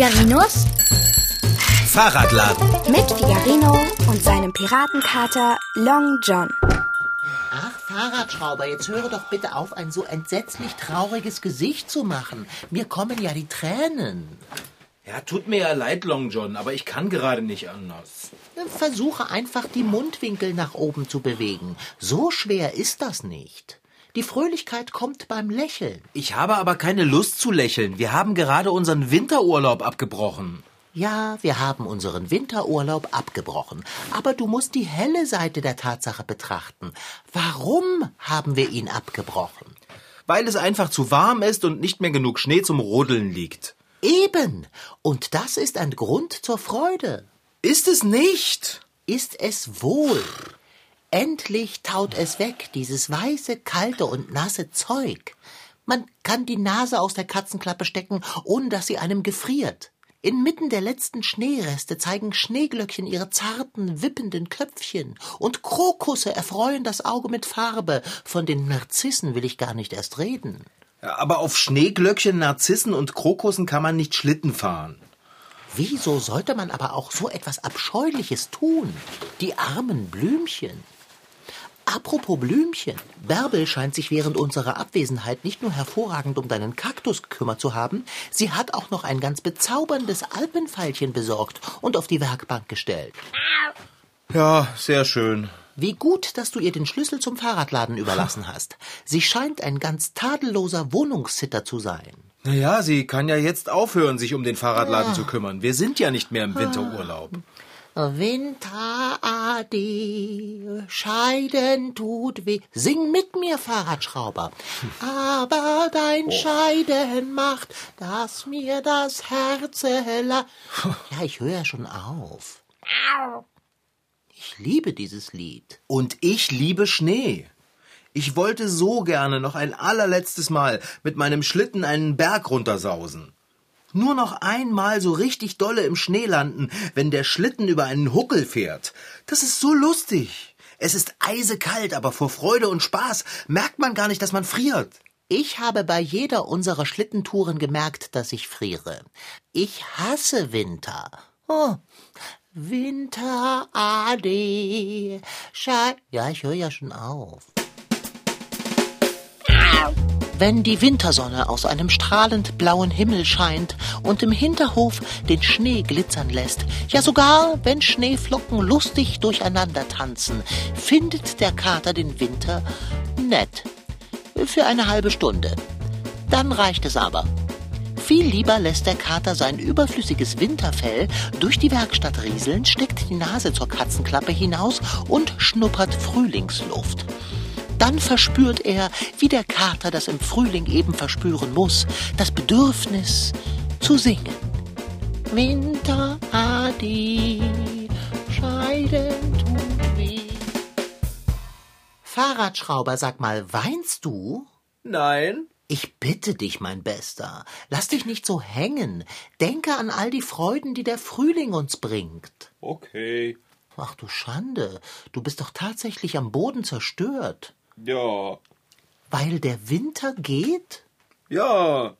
Figarinos Fahrradladen. mit Figarino und seinem Piratenkater Long John. Ach, Fahrradschrauber, jetzt höre doch bitte auf, ein so entsetzlich trauriges Gesicht zu machen. Mir kommen ja die Tränen. Ja, tut mir ja leid, Long John, aber ich kann gerade nicht anders. Versuche einfach, die Mundwinkel nach oben zu bewegen. So schwer ist das nicht. Die Fröhlichkeit kommt beim Lächeln. Ich habe aber keine Lust zu lächeln. Wir haben gerade unseren Winterurlaub abgebrochen. Ja, wir haben unseren Winterurlaub abgebrochen. Aber du musst die helle Seite der Tatsache betrachten. Warum haben wir ihn abgebrochen? Weil es einfach zu warm ist und nicht mehr genug Schnee zum Rodeln liegt. Eben. Und das ist ein Grund zur Freude. Ist es nicht? Ist es wohl. Endlich taut es weg, dieses weiße, kalte und nasse Zeug. Man kann die Nase aus der Katzenklappe stecken, ohne dass sie einem gefriert. Inmitten der letzten Schneereste zeigen Schneeglöckchen ihre zarten, wippenden Köpfchen, und Krokusse erfreuen das Auge mit Farbe. Von den Narzissen will ich gar nicht erst reden. Ja, aber auf Schneeglöckchen, Narzissen und Krokussen kann man nicht Schlitten fahren. Wieso sollte man aber auch so etwas Abscheuliches tun? Die armen Blümchen. Apropos Blümchen. Bärbel scheint sich während unserer Abwesenheit nicht nur hervorragend um deinen Kaktus gekümmert zu haben, sie hat auch noch ein ganz bezauberndes Alpenfeilchen besorgt und auf die Werkbank gestellt. Ja, sehr schön. Wie gut, dass du ihr den Schlüssel zum Fahrradladen überlassen hast. Sie scheint ein ganz tadelloser Wohnungssitter zu sein. Naja, sie kann ja jetzt aufhören, sich um den Fahrradladen zu kümmern. Wir sind ja nicht mehr im Winterurlaub. Winterade, Scheiden tut weh. Sing mit mir, Fahrradschrauber. Aber dein Scheiden macht, dass mir das Herz la. Ja, ich höre ja schon auf. Ich liebe dieses Lied. Und ich liebe Schnee. Ich wollte so gerne noch ein allerletztes Mal mit meinem Schlitten einen Berg runtersausen. Nur noch einmal so richtig dolle im Schnee landen, wenn der Schlitten über einen Huckel fährt. Das ist so lustig. Es ist eisekalt, aber vor Freude und Spaß merkt man gar nicht, dass man friert. Ich habe bei jeder unserer Schlittentouren gemerkt, dass ich friere. Ich hasse Winter. Oh, Winterade. Schei ja, ich höre ja schon auf. Wenn die Wintersonne aus einem strahlend blauen Himmel scheint und im Hinterhof den Schnee glitzern lässt, ja sogar wenn Schneeflocken lustig durcheinander tanzen, findet der Kater den Winter nett. Für eine halbe Stunde. Dann reicht es aber. Viel lieber lässt der Kater sein überflüssiges Winterfell durch die Werkstatt rieseln, steckt die Nase zur Katzenklappe hinaus und schnuppert Frühlingsluft. Dann verspürt er, wie der Kater das im Frühling eben verspüren muss, das Bedürfnis zu singen. Winter, Adi, Scheiden tut weh. Fahrradschrauber, sag mal, weinst du? Nein. Ich bitte dich, mein Bester, lass dich nicht so hängen. Denke an all die Freuden, die der Frühling uns bringt. Okay. Ach du Schande, du bist doch tatsächlich am Boden zerstört. Ja. Weil der Winter geht? Ja.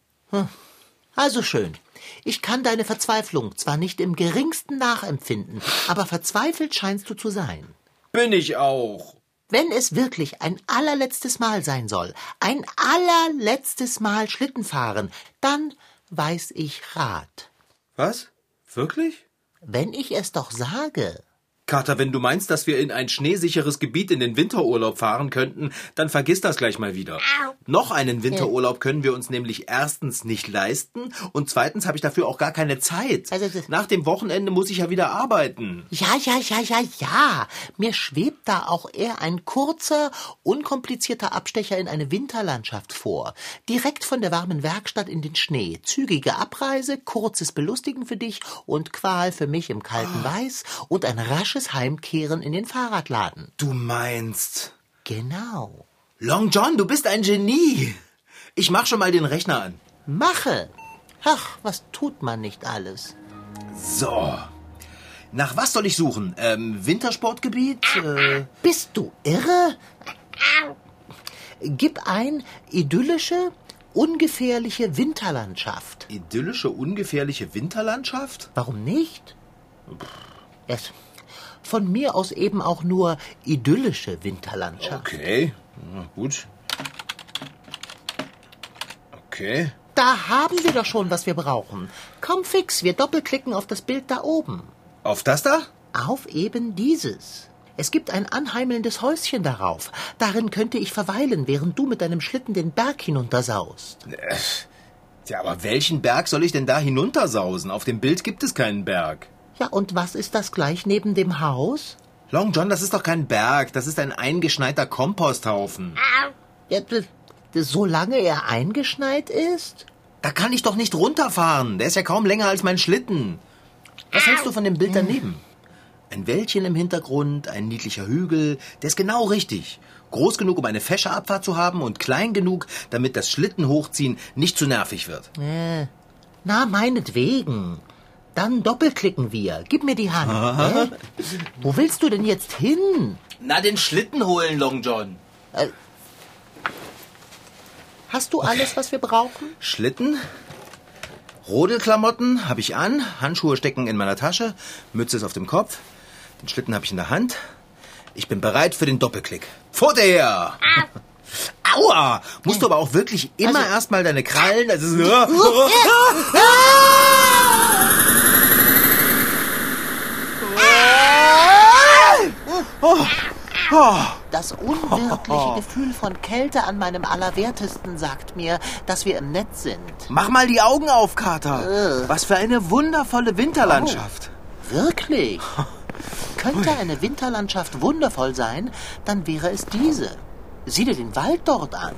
Also schön. Ich kann deine Verzweiflung zwar nicht im geringsten nachempfinden, aber verzweifelt scheinst du zu sein. Bin ich auch. Wenn es wirklich ein allerletztes Mal sein soll, ein allerletztes Mal Schlitten fahren, dann weiß ich Rat. Was? Wirklich? Wenn ich es doch sage. Kater, wenn du meinst, dass wir in ein schneesicheres Gebiet in den Winterurlaub fahren könnten, dann vergiss das gleich mal wieder. Noch einen Winterurlaub können wir uns nämlich erstens nicht leisten und zweitens habe ich dafür auch gar keine Zeit. Also Nach dem Wochenende muss ich ja wieder arbeiten. Ja, ja, ja, ja, ja. Mir schwebt da auch eher ein kurzer, unkomplizierter Abstecher in eine Winterlandschaft vor. Direkt von der warmen Werkstatt in den Schnee. Zügige Abreise, kurzes Belustigen für dich und Qual für mich im kalten Weiß und ein rasches Heimkehren in den Fahrradladen. Du meinst. Genau. Long John, du bist ein Genie. Ich mach schon mal den Rechner an. Mache. Ach, was tut man nicht alles? So. Nach was soll ich suchen? Ähm, Wintersportgebiet? Äh, Bist du irre? Gib ein idyllische, ungefährliche Winterlandschaft. Idyllische, ungefährliche Winterlandschaft? Warum nicht? Es, von mir aus eben auch nur idyllische Winterlandschaft. Okay, na gut. Okay. Da haben wir doch schon, was wir brauchen. Komm fix, wir doppelklicken auf das Bild da oben. Auf das da? Auf eben dieses. Es gibt ein anheimelndes Häuschen darauf. Darin könnte ich verweilen, während du mit deinem Schlitten den Berg hinuntersaust. Ja, aber welchen Berg soll ich denn da hinuntersausen? Auf dem Bild gibt es keinen Berg. Ja, und was ist das gleich neben dem Haus? Long John, das ist doch kein Berg, das ist ein eingeschneiter Komposthaufen. Ja, solange er eingeschneit ist? Da kann ich doch nicht runterfahren. Der ist ja kaum länger als mein Schlitten. Was hältst du von dem Bild daneben? Ein Wäldchen im Hintergrund, ein niedlicher Hügel, der ist genau richtig. Groß genug, um eine fesche Abfahrt zu haben und klein genug, damit das Schlitten hochziehen nicht zu nervig wird. Äh, na, meinetwegen. Dann doppelklicken wir. Gib mir die Hand. Hä? Wo willst du denn jetzt hin? Na, den Schlitten holen, Long John. Hast du alles, was wir brauchen? Schlitten, Rodelklamotten habe ich an, Handschuhe stecken in meiner Tasche, Mütze ist auf dem Kopf, den Schlitten habe ich in der Hand. Ich bin bereit für den Doppelklick. Vor her! Aua! Musst du aber auch wirklich immer Also- erstmal deine Krallen. Das ist, Das unwirkliche Gefühl von Kälte an meinem Allerwertesten sagt mir, dass wir im Netz sind. Mach mal die Augen auf, Kater. Was für eine wundervolle Winterlandschaft. Wirklich? Könnte eine Winterlandschaft wundervoll sein, dann wäre es diese. Sieh dir den Wald dort an.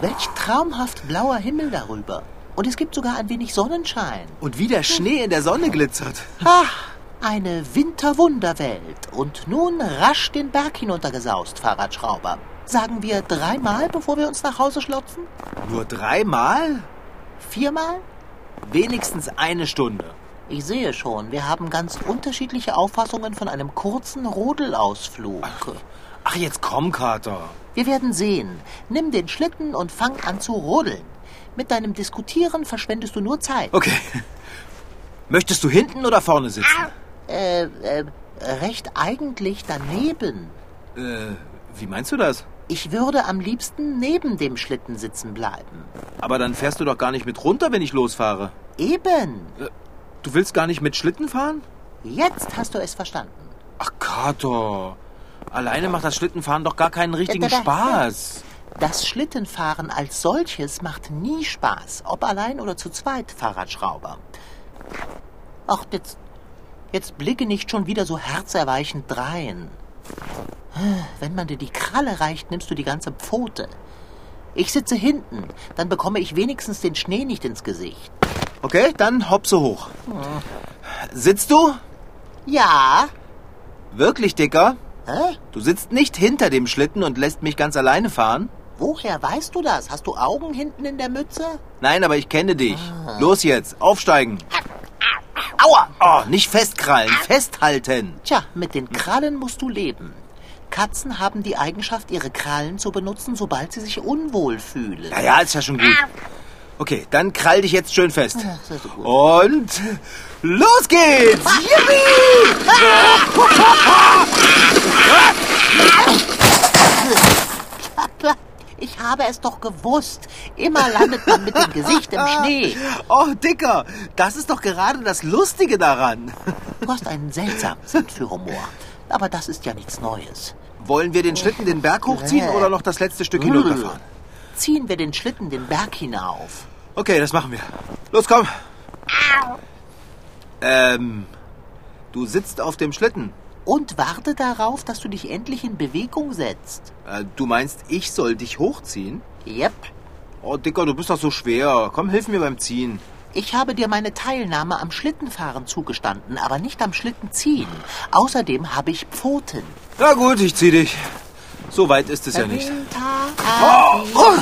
Welch traumhaft blauer Himmel darüber. Und es gibt sogar ein wenig Sonnenschein. Und wie der Schnee in der Sonne glitzert. Ach, eine Winterwunderwelt. Und nun rasch den Berg hinuntergesaust, Fahrradschrauber. Sagen wir dreimal, bevor wir uns nach Hause schlotzen? Nur dreimal? Viermal? Wenigstens eine Stunde. Ich sehe schon, wir haben ganz unterschiedliche Auffassungen von einem kurzen Rodelausflug. Ach, jetzt komm, Kater. Wir werden sehen. Nimm den Schlitten und fang an zu rodeln. Mit deinem Diskutieren verschwendest du nur Zeit. Okay. Möchtest du hinten oder vorne sitzen? Äh, äh, recht eigentlich daneben. Äh, wie meinst du das? Ich würde am liebsten neben dem Schlitten sitzen bleiben. Aber dann fährst du doch gar nicht mit runter, wenn ich losfahre. Eben. Du willst gar nicht mit Schlitten fahren? Jetzt hast du es verstanden. Ach, Kato. Alleine macht das Schlittenfahren doch gar keinen richtigen Da, da, da. Spaß. Das Schlittenfahren als solches macht nie Spaß, ob allein oder zu zweit, Fahrradschrauber. Ach, jetzt, jetzt blicke nicht schon wieder so herzerweichend drein. Wenn man dir die Kralle reicht, nimmst du die ganze Pfote. Ich sitze hinten, dann bekomme ich wenigstens den Schnee nicht ins Gesicht. Okay, dann hopse hoch. Sitzt du? Ja? Wirklich, Dicker? Hä? Du sitzt nicht hinter dem Schlitten und lässt mich ganz alleine fahren? Woher weißt du das? Hast du Augen hinten in der Mütze? Nein, aber ich kenne dich. Los jetzt, aufsteigen. Aua! Oh, nicht festkrallen, festhalten. Tja, mit den Krallen musst du leben. Katzen haben die Eigenschaft, ihre Krallen zu benutzen, sobald sie sich unwohl fühlen. Ja, ja, ist ja schon gut. Okay, dann krall dich jetzt schön fest. Ach. Und los geht's! Yippie! Ich habe es doch gewusst. Immer landet man mit dem Gesicht im Schnee. Oh, Dicker, das ist doch gerade das Lustige daran. Du hast einen seltsamen Sinn für Humor. Aber das ist ja nichts Neues. Wollen wir den Schlitten den Berg hochziehen oder noch das letzte Stück hinunterfahren? Ziehen wir den Schlitten den Berg hinauf. Okay, das machen wir. Los, komm. Ähm, du sitzt auf dem Schlitten. Und warte darauf, dass du dich endlich in Bewegung setzt. Äh, du meinst, ich soll dich hochziehen? Yep. Oh, Dicker, du bist doch so schwer. Komm, hilf mir beim Ziehen. Ich habe dir meine Teilnahme am Schlittenfahren zugestanden, aber nicht am Schlittenziehen. Außerdem habe ich Pfoten. Na gut, ich zieh dich. So weit ist es ja nicht. Winter, oh.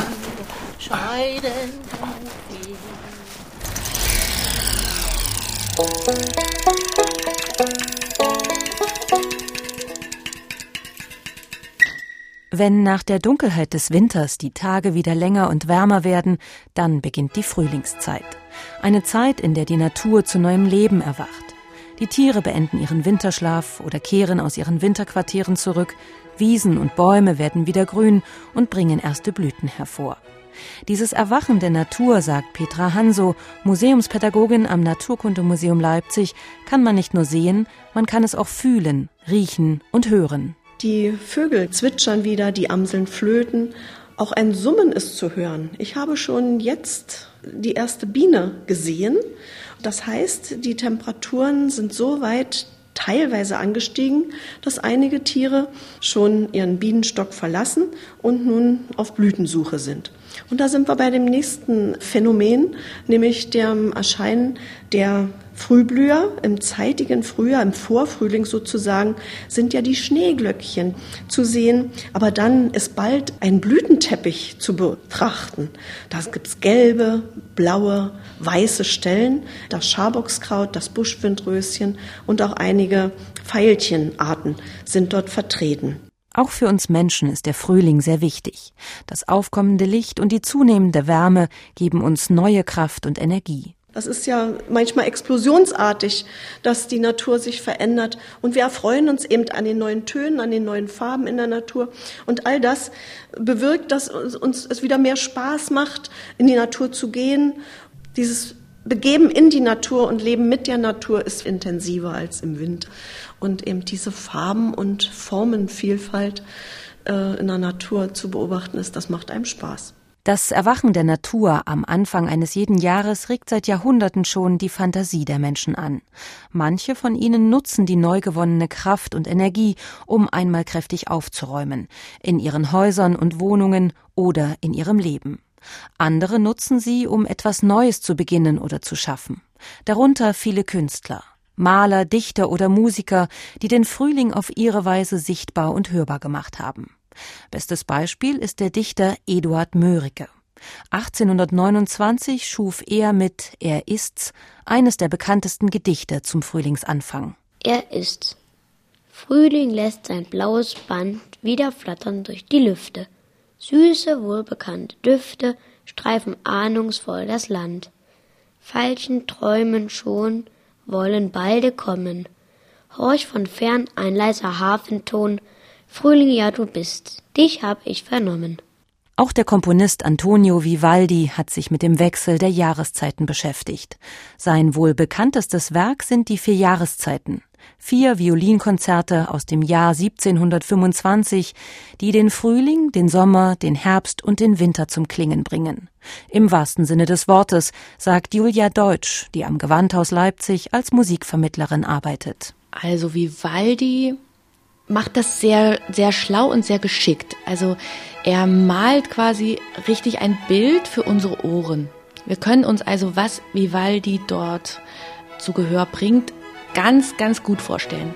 Scheiden. Wenn nach der Dunkelheit des Winters die Tage wieder länger und wärmer werden, dann beginnt die Frühlingszeit. Eine Zeit, in der die Natur zu neuem Leben erwacht. Die Tiere beenden ihren Winterschlaf oder kehren aus ihren Winterquartieren zurück. Wiesen und Bäume werden wieder grün und bringen erste Blüten hervor. Dieses Erwachen der Natur, sagt Petra Hanso, Museumspädagogin am Naturkundemuseum Leipzig, kann man nicht nur sehen, man kann es auch fühlen, riechen und hören. Die Vögel zwitschern wieder, die Amseln flöten. Auch ein Summen ist zu hören. Ich habe schon jetzt die erste Biene gesehen. Das heißt, die Temperaturen sind so weit teilweise angestiegen, dass einige Tiere schon ihren Bienenstock verlassen und nun auf Blütensuche sind. Und da sind wir bei dem nächsten Phänomen, nämlich dem Erscheinen der Frühblüher im zeitigen Frühjahr, im Vorfrühling sozusagen, sind ja die Schneeglöckchen zu sehen. Aber dann ist bald ein Blütenteppich zu betrachten. Da gibt's gelbe, blaue, weiße Stellen, das Schaboxkraut, das Buschwindröschen und auch einige Veilchenarten sind dort vertreten. Auch für uns Menschen ist der Frühling sehr wichtig. Das aufkommende Licht und die zunehmende Wärme geben uns neue Kraft und Energie. Das ist ja manchmal explosionsartig, dass die Natur sich verändert. Und wir erfreuen uns eben an den neuen Tönen, an den neuen Farben in der Natur. Und all das bewirkt, dass uns es wieder mehr Spaß macht, in die Natur zu gehen. Dieses Begeben in die Natur und Leben mit der Natur ist intensiver als im Winter. Und eben diese Farben- und Formenvielfalt äh, in der Natur zu beobachten ist, das macht einem Spaß. Das Erwachen der Natur am Anfang eines jeden Jahres regt seit Jahrhunderten schon die Fantasie der Menschen an. Manche von ihnen nutzen die neu gewonnene Kraft und Energie, um einmal kräftig aufzuräumen, in ihren Häusern und Wohnungen oder in ihrem Leben. Andere nutzen sie, um etwas Neues zu beginnen oder zu schaffen. Darunter viele Künstler. Maler, Dichter oder Musiker, die den Frühling auf ihre Weise sichtbar und hörbar gemacht haben. Bestes Beispiel ist der Dichter Eduard Mörike. 1829 schuf er mit Er ist's eines der bekanntesten Gedichte zum Frühlingsanfang. Er ist's. Frühling lässt sein blaues Band wieder flattern durch die Lüfte. Süße, wohlbekannte Düfte streifen ahnungsvoll das Land. Veilchen träumen schon, wollen balde kommen. Horch von fern ein leiser Hafenton, Frühling, ja du bist, dich hab ich vernommen. Auch der Komponist Antonio Vivaldi hat sich mit dem Wechsel der Jahreszeiten beschäftigt. Sein wohl bekanntestes Werk sind die vier Jahreszeiten. Vier Violinkonzerte aus dem Jahr 1725, die den Frühling, den Sommer, den Herbst und den Winter zum Klingen bringen. Im wahrsten Sinne des Wortes, sagt Julia Deutsch, die am Gewandhaus Leipzig als Musikvermittlerin arbeitet. Also Vivaldi macht das sehr, sehr schlau und sehr geschickt. Also er malt quasi richtig ein Bild für unsere Ohren. Wir können uns also, was Vivaldi dort zu Gehör bringt, ganz, ganz gut vorstellen.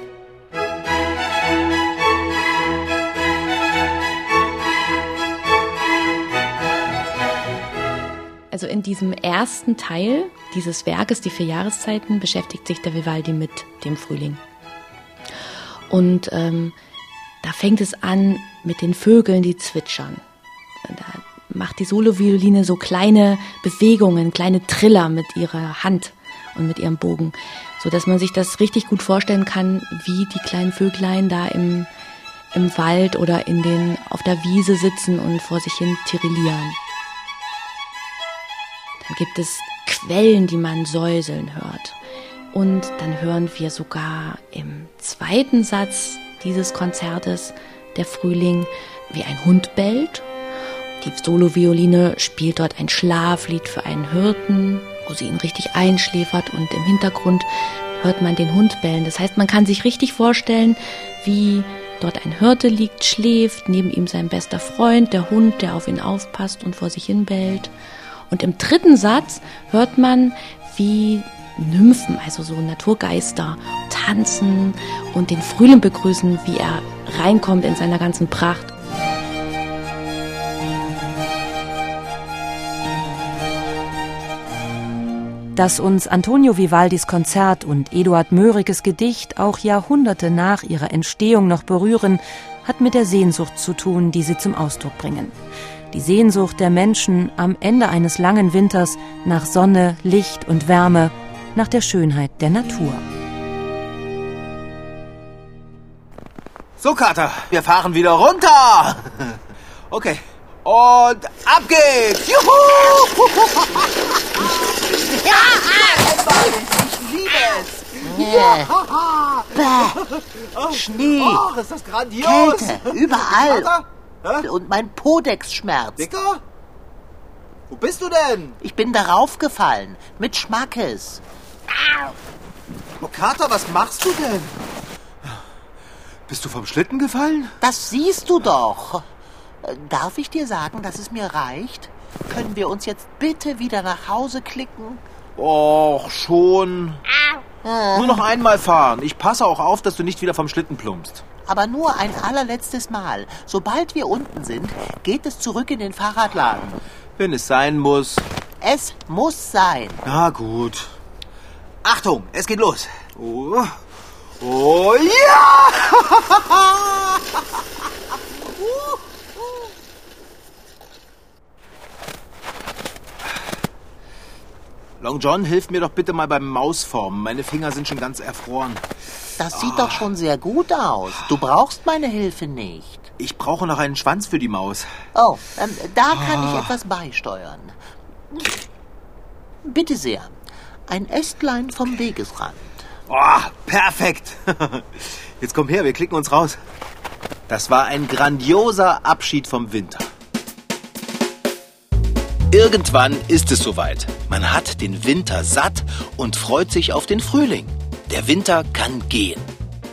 Also in diesem ersten Teil dieses Werkes, die vier Jahreszeiten, beschäftigt sich der Vivaldi mit dem Frühling. Und ähm, da fängt es an mit den Vögeln, die zwitschern. Da macht die Solovioline so kleine Bewegungen, kleine Triller mit ihrer Hand und mit ihrem Bogen, so dass man sich das richtig gut vorstellen kann, wie die kleinen Vöglein da im, im Wald oder in den, auf der Wiese sitzen und vor sich hin tirillieren. Dann gibt es Quellen, die man säuseln hört. Und dann hören wir sogar im zweiten Satz dieses Konzertes, der Frühling, wie ein Hund bellt. Die Solovioline spielt dort ein Schlaflied für einen Hirten, wo sie ihn richtig einschläfert und im Hintergrund hört man den Hund bellen. Das heißt, man kann sich richtig vorstellen, wie dort ein Hirte liegt, schläft, neben ihm sein bester Freund, der Hund, der auf ihn aufpasst und vor sich hin bellt. Und im dritten Satz hört man, wie Nymphen, also so Naturgeister, tanzen und den Frühling begrüßen, wie er reinkommt in seiner ganzen Pracht. Dass uns Antonio Vivaldis Konzert und Eduard Möhriges Gedicht auch Jahrhunderte nach ihrer Entstehung noch berühren, hat mit der Sehnsucht zu tun, die sie zum Ausdruck bringen. Die Sehnsucht der Menschen am Ende eines langen Winters nach Sonne, Licht und Wärme, nach der Schönheit der Natur. So, Kater, wir fahren wieder runter. Okay. Und ab geht's. Juhu! Ich liebe es. Schnee, Ach, ist das grandios. Kälte, überall. Und mein Podex schmerzt. Dicker? Wo bist du denn? Ich bin darauf gefallen. Mit Schmackes. Kater, was machst du denn? Bist du vom Schlitten gefallen? Das siehst du doch. Darf ich dir sagen, dass es mir reicht? Können wir uns jetzt bitte wieder nach Hause klicken? Och, schon. Nur noch einmal fahren. Ich passe auch auf, dass du nicht wieder vom Schlitten plumpst. Aber nur ein allerletztes Mal. Sobald wir unten sind, geht es zurück in den Fahrradladen. Wenn es sein muss. Es muss sein. Na gut. Achtung, es geht los. Oh, oh ja! Long John, hilf mir doch bitte mal beim Mausformen. Meine Finger sind schon ganz erfroren. Das sieht doch schon sehr gut aus. Du brauchst meine Hilfe nicht. Ich brauche noch einen Schwanz für die Maus. Oh, ähm, da kann ich etwas beisteuern. Bitte sehr. Ein Ästlein vom Wegesrand. Oh, perfekt. Jetzt komm her, wir klicken uns raus. Das war ein grandioser Abschied vom Winter. Irgendwann ist es soweit. Man hat den Winter satt und freut sich auf den Frühling. Der Winter kann gehen.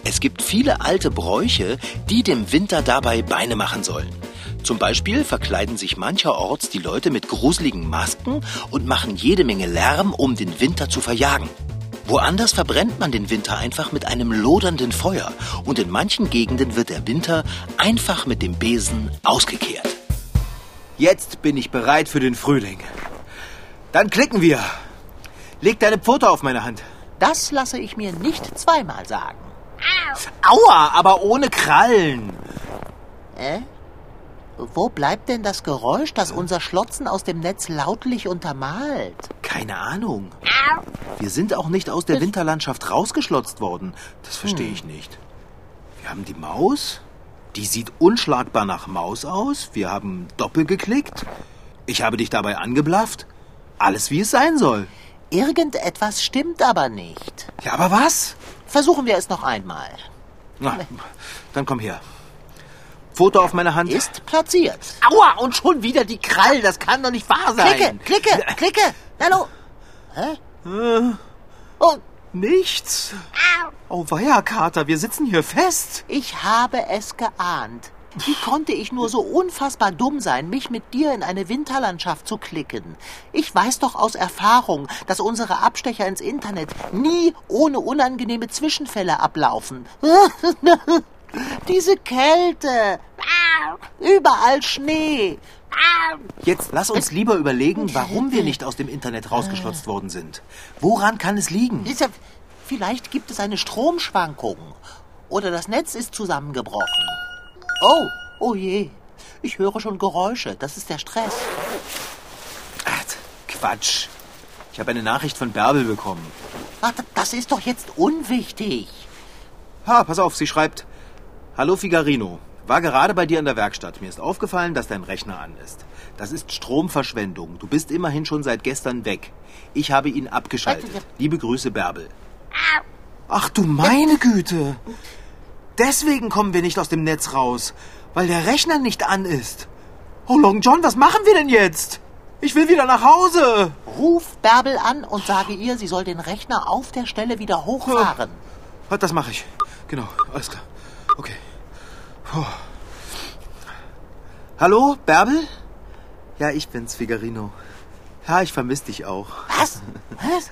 Es gibt viele alte Bräuche, die dem Winter dabei Beine machen sollen. Zum Beispiel verkleiden sich mancherorts die Leute mit gruseligen Masken und machen jede Menge Lärm, um den Winter zu verjagen. Woanders verbrennt man den Winter einfach mit einem lodernden Feuer und in manchen Gegenden wird der Winter einfach mit dem Besen ausgekehrt. Jetzt bin ich bereit für den Frühling. Dann klicken wir. Leg deine Pfote auf meine Hand. Das lasse ich mir nicht zweimal sagen. Aua, aber ohne Krallen. Äh? Wo bleibt denn das Geräusch, das unser Schlotzen aus dem Netz lautlich untermalt? Keine Ahnung. Wir sind auch nicht aus der Winterlandschaft rausgeschlotzt worden. Das verstehe ich nicht. Wir haben die Maus. Die sieht unschlagbar nach Maus aus. Wir haben doppelt geklickt. Ich habe dich dabei angeblafft. Alles wie es sein soll. Irgendetwas stimmt aber nicht. Ja, aber was? Versuchen wir es noch einmal. Na, dann komm her. Foto auf meine Hand. Ist platziert. Aua, und schon wieder die Krallen. Das kann doch nicht wahr sein. Klicke, klicke, klicke. Hallo. Hä? Oh, Nichts. Oh weia, Kater, wir sitzen hier fest. ich habe es geahnt. Wie konnte ich nur so unfassbar dumm sein, mich mit dir in eine Winterlandschaft zu klicken? Ich weiß doch aus Erfahrung, dass unsere Abstecher ins Internet nie ohne unangenehme Zwischenfälle ablaufen. Diese Kälte. Überall Schnee. Jetzt lass uns lieber überlegen, warum wir nicht aus dem Internet rausgeschlotzt worden sind. Woran kann es liegen? Vielleicht gibt es eine Stromschwankung. Oder das Netz ist zusammengebrochen. Oh, oh je. Ich höre schon Geräusche. Das ist der Stress. Ach, Quatsch. Ich habe eine Nachricht von Bärbel bekommen. Ach, das ist doch jetzt unwichtig. Ha, pass auf, sie schreibt: Hallo Figarino. War gerade bei dir in der Werkstatt. Mir ist aufgefallen, dass dein Rechner an ist. Das ist Stromverschwendung. Du bist immerhin schon seit gestern weg. Ich habe ihn abgeschaltet. Liebe Grüße, Bärbel. Ach du meine Güte. Deswegen kommen wir nicht aus dem Netz raus, weil der Rechner nicht an ist. Oh Long John, was machen wir denn jetzt? Ich will wieder nach Hause. Ruf Bärbel an und sage ihr, sie soll den Rechner auf der Stelle wieder hochfahren. Ah, Das mache ich. Genau, alles klar. Okay. Puh. Hallo, Bärbel? Ja, ich bin's, Figarino. Ja, ich vermisse dich auch. Was? Was?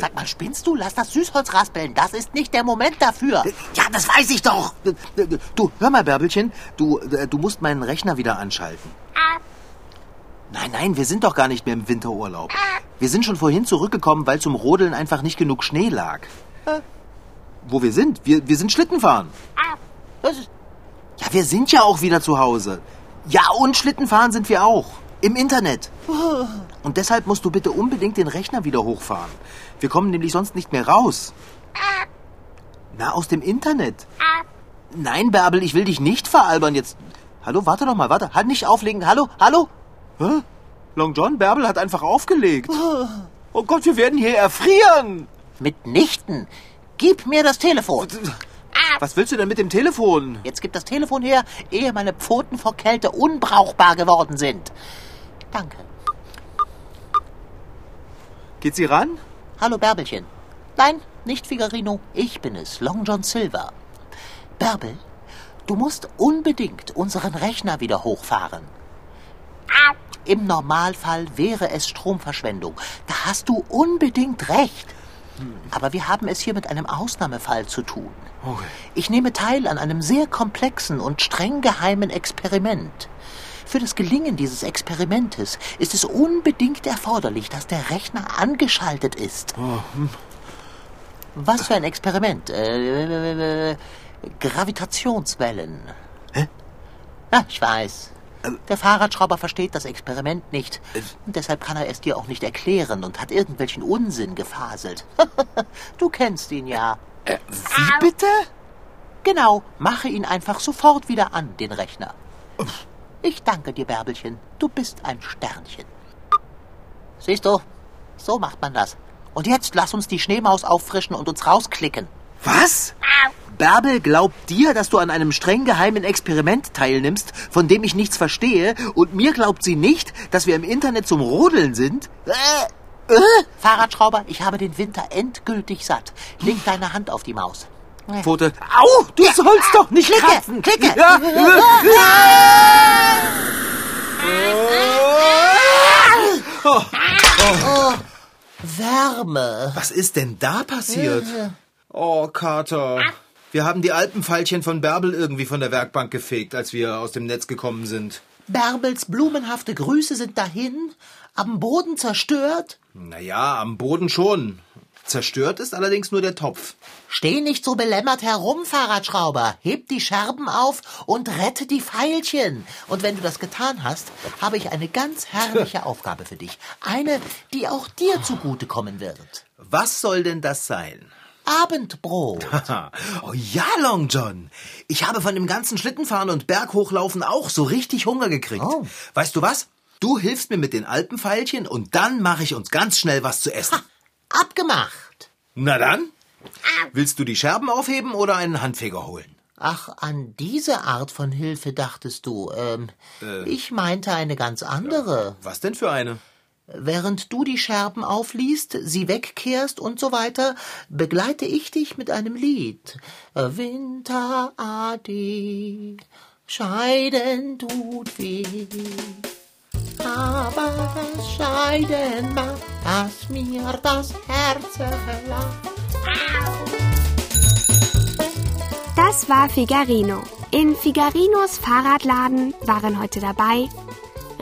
Sag mal, spinnst du? Lass das Süßholz raspeln. Das ist nicht der Moment dafür. Ja, das weiß ich doch. Du, hör mal, Bärbelchen. Du, du musst meinen Rechner wieder anschalten. Nein, nein, wir sind doch gar nicht mehr im Winterurlaub. Wir sind schon vorhin zurückgekommen, weil zum Rodeln einfach nicht genug Schnee lag. Wo wir sind? Wir, wir sind Schlittenfahren. Was ist- Ja, wir sind ja auch wieder zu Hause. Ja, und Schlittenfahren sind wir auch. Im Internet. Und deshalb musst du bitte unbedingt den Rechner wieder hochfahren. Wir kommen nämlich sonst nicht mehr raus. Na, aus dem Internet. Nein, Bärbel, ich will dich nicht veralbern jetzt. Hallo, warte doch mal, warte. Halt nicht auflegen. Hallo, hallo? Hä? Long John Bärbel hat einfach aufgelegt. Oh Gott, wir werden hier erfrieren. Mitnichten. Gib mir das Telefon. Was willst du denn mit dem Telefon? Jetzt gib das Telefon her, ehe meine Pfoten vor Kälte unbrauchbar geworden sind. Danke. Geht sie ran? Hallo Bärbelchen. Nein, nicht Figarino. Ich bin es, Long John Silver. Bärbel, du musst unbedingt unseren Rechner wieder hochfahren. Im Normalfall wäre es Stromverschwendung. Da hast du unbedingt recht. Aber wir haben es hier mit einem Ausnahmefall zu tun. Ich nehme teil an einem sehr komplexen und streng geheimen Experiment. Für das Gelingen dieses Experimentes ist es unbedingt erforderlich, dass der Rechner angeschaltet ist. Was für ein Experiment? Äh, äh, Gravitationswellen. Hä? Ja, ich weiß. Der Fahrradschrauber versteht das Experiment nicht. Und deshalb kann er es dir auch nicht erklären und hat irgendwelchen Unsinn gefaselt. du kennst ihn ja. Wie bitte? Genau, mache ihn einfach sofort wieder an, den Rechner. Ich danke dir, Bärbelchen. Du bist ein Sternchen. Siehst du, so macht man das. Und jetzt lass uns die Schneemaus auffrischen und uns rausklicken. Was? Bärbel glaubt dir, dass du an einem streng geheimen Experiment teilnimmst, von dem ich nichts verstehe, und mir glaubt sie nicht, dass wir im Internet zum Rodeln sind? Äh, äh, Fahrradschrauber, ich habe den Winter endgültig satt. Leg deine Hand auf die Maus. Pfote. Au, du sollst doch nicht Klicke, kratzen. klicke. Ja. Wärme. Was ist denn da passiert? Oh, Kater. Wir haben die Alpenfeilchen von Bärbel irgendwie von der Werkbank gefegt, als wir aus dem Netz gekommen sind. Bärbels blumenhafte Grüße sind dahin, am Boden zerstört. Naja, am Boden schon. Zerstört ist allerdings nur der Topf. Steh nicht so belämmert herum, Fahrradschrauber. Heb die Scherben auf und rette die Veilchen. Und wenn du das getan hast, habe ich eine ganz herrliche Aufgabe für dich. Eine, die auch dir zugutekommen wird. Was soll denn das sein? Abendbrot. Oh ja, Long John. Ich habe von dem ganzen Schlittenfahren und Berghochlaufen auch so richtig Hunger gekriegt. Oh. Weißt du was? Du hilfst mir mit den Alpenpfeilchen und dann mache ich uns ganz schnell was zu essen. Abgemacht. Na dann? Willst du die Scherben aufheben oder einen Handfeger holen? Ach, an diese Art von Hilfe dachtest du. Ähm, Ich meinte eine ganz andere. Was denn für eine? Während du die Scherben aufliest, sie wegkehrst und so weiter, begleite ich dich mit einem Lied. Winter Adi, scheiden tut weh. Aber das Scheiden macht, dass mir das Herz. Das war Figarino. In Figarinos Fahrradladen waren heute dabei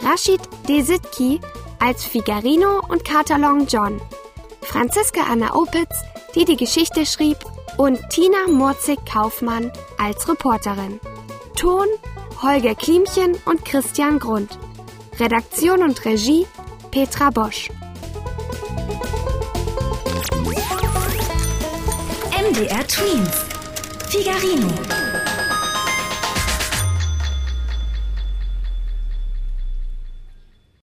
Rashid Desitki als Figarino und Kater Long John, Franziska Anna Opitz, die die Geschichte schrieb, und Tina Murzig-Kaufmann als Reporterin. Ton Holger Klimchen und Christian Grund. Redaktion und Regie Petra Bosch. MDR Twins. Figarino.